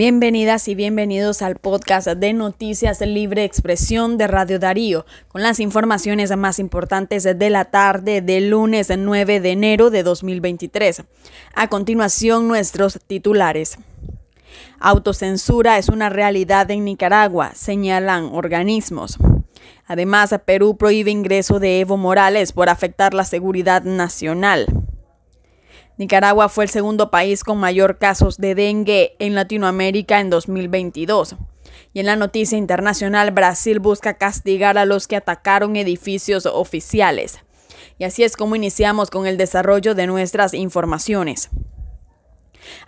Bienvenidas y bienvenidos al podcast de Noticias Libre Expresión de Radio Darío, con las informaciones más importantes de la tarde del lunes 9 de enero de 2023. A continuación, nuestros titulares. Autocensura es una realidad en Nicaragua, señalan organismos. Además, Perú prohíbe ingreso de Evo Morales por afectar la seguridad nacional. Nicaragua fue el segundo país con mayor casos de dengue en Latinoamérica en 2022. Y en la noticia internacional, Brasil busca castigar a los que atacaron edificios oficiales. Y así es como iniciamos con el desarrollo de nuestras informaciones.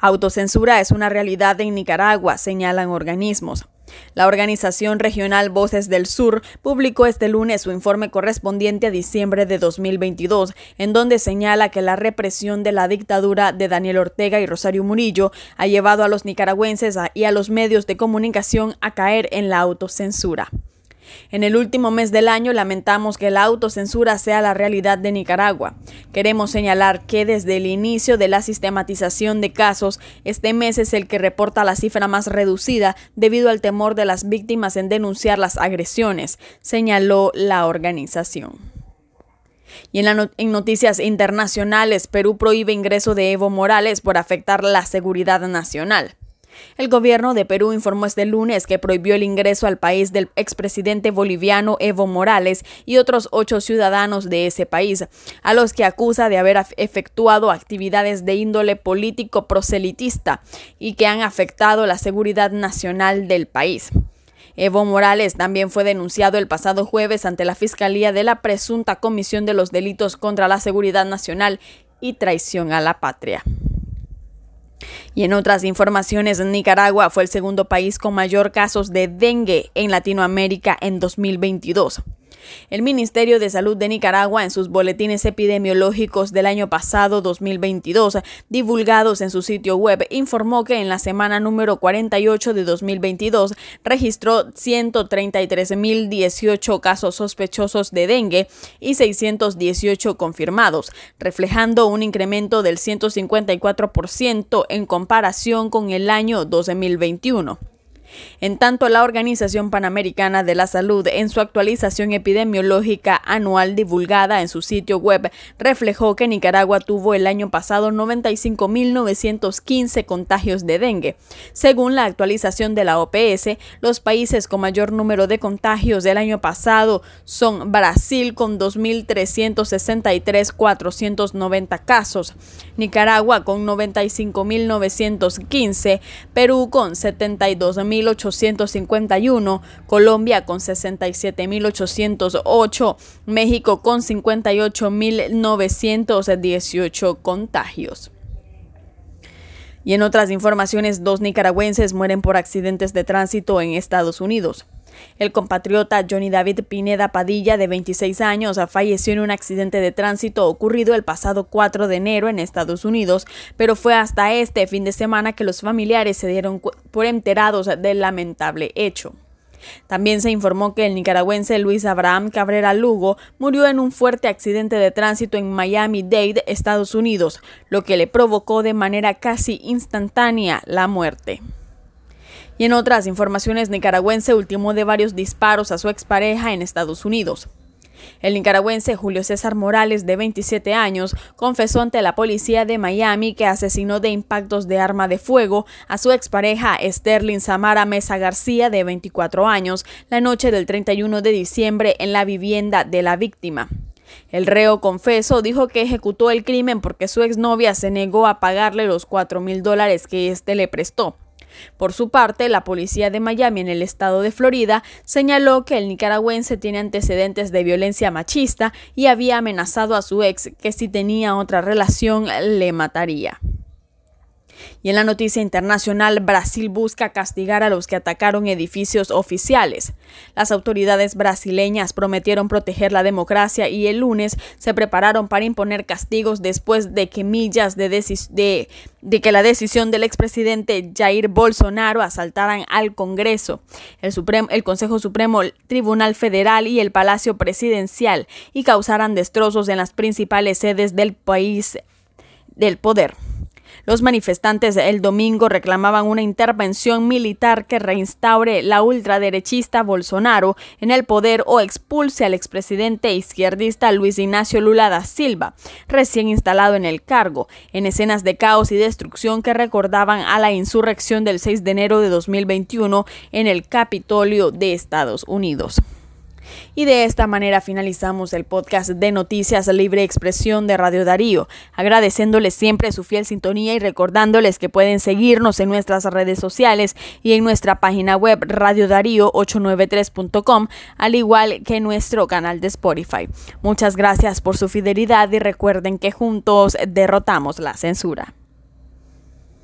Autocensura es una realidad en Nicaragua, señalan organismos. La organización regional Voces del Sur publicó este lunes su informe correspondiente a diciembre de 2022, en donde señala que la represión de la dictadura de Daniel Ortega y Rosario Murillo ha llevado a los nicaragüenses y a los medios de comunicación a caer en la autocensura. En el último mes del año lamentamos que la autocensura sea la realidad de Nicaragua. Queremos señalar que desde el inicio de la sistematización de casos, este mes es el que reporta la cifra más reducida debido al temor de las víctimas en denunciar las agresiones, señaló la organización. Y en, en, noticias internacionales, Perú prohíbe ingreso de Evo Morales por afectar la seguridad nacional. El gobierno de Perú informó este lunes que prohibió el ingreso al país del expresidente boliviano Evo Morales y otros ocho ciudadanos de ese país, a los que acusa de haber efectuado actividades de índole político proselitista y que han afectado la seguridad nacional del país. Evo Morales también fue denunciado el pasado jueves ante la Fiscalía de la presunta comisión de los delitos contra la seguridad nacional y traición a la patria. Y en otras informaciones, Nicaragua fue el segundo país con mayor casos de dengue en Latinoamérica en 2022. El Ministerio de Salud de Nicaragua en sus boletines epidemiológicos del año pasado 2022, divulgados en su sitio web, informó que en la semana número 48 de 2022 registró 133.018 casos sospechosos de dengue y 618 confirmados, reflejando un incremento del 154% en comparación con el año 2021. En tanto, la Organización Panamericana de la Salud, en su actualización epidemiológica anual divulgada en su sitio web, reflejó que Nicaragua tuvo el año pasado 95.915 contagios de dengue. Según la actualización de la OPS, los países con mayor número de contagios del año pasado son Brasil con 2.363.490 casos, Nicaragua con 95.915, Perú con 72.000 851, Colombia con 67.808, México con 58.918 contagios. Y en otras informaciones, dos nicaragüenses mueren por accidentes de tránsito en Estados Unidos. El compatriota Johnny David Pineda Padilla, de 26 años, falleció en un accidente de tránsito ocurrido el pasado 4 de enero en Estados Unidos, pero fue hasta este fin de semana que los familiares se dieron por enterados del lamentable hecho. También se informó que el nicaragüense Luis Abraham Cabrera Lugo murió en un fuerte accidente de tránsito en Miami-Dade, Estados Unidos, lo que le provocó de manera casi instantánea la muerte. Y en otras informaciones, nicaragüense ultimó de varios disparos a su expareja en Estados Unidos. El nicaragüense Julio César Morales, de 27 años, confesó ante la policía de Miami que asesinó de impactos de arma de fuego a su expareja Sterling Samara Mesa García, de 24 años, la noche del 31 de diciembre en la vivienda de la víctima. El reo confeso dijo que ejecutó el crimen porque su exnovia se negó a pagarle los 4 mil dólares que éste le prestó. Por su parte, la policía de Miami en el estado de Florida señaló que el nicaragüense tiene antecedentes de violencia machista y había amenazado a su ex que si tenía otra relación le mataría. Y en la noticia internacional, Brasil busca castigar a los que atacaron edificios oficiales. Las autoridades brasileñas prometieron proteger la democracia y el lunes se prepararon para imponer castigos después de que millas de, que la decisión del expresidente Jair Bolsonaro asaltaran al Congreso, el, Supremo, el Consejo Supremo, el Tribunal Federal y el Palacio Presidencial y causaran destrozos en las principales sedes del país del poder. Los manifestantes el domingo reclamaban una intervención militar que reinstaure la ultraderechista Bolsonaro en el poder o expulse al expresidente izquierdista Luis Ignacio Lula da Silva, recién instalado en el cargo, en escenas de caos y destrucción que recordaban a la insurrección del 6 de enero de 2021 en el Capitolio de Estados Unidos. Y de esta manera finalizamos el podcast de Noticias Libre Expresión de Radio Darío, agradeciéndoles siempre su fiel sintonía y recordándoles que pueden seguirnos en nuestras redes sociales y en nuestra página web radiodarío893.com, al igual que en nuestro canal de Spotify. Muchas gracias por su fidelidad y recuerden que juntos derrotamos la censura.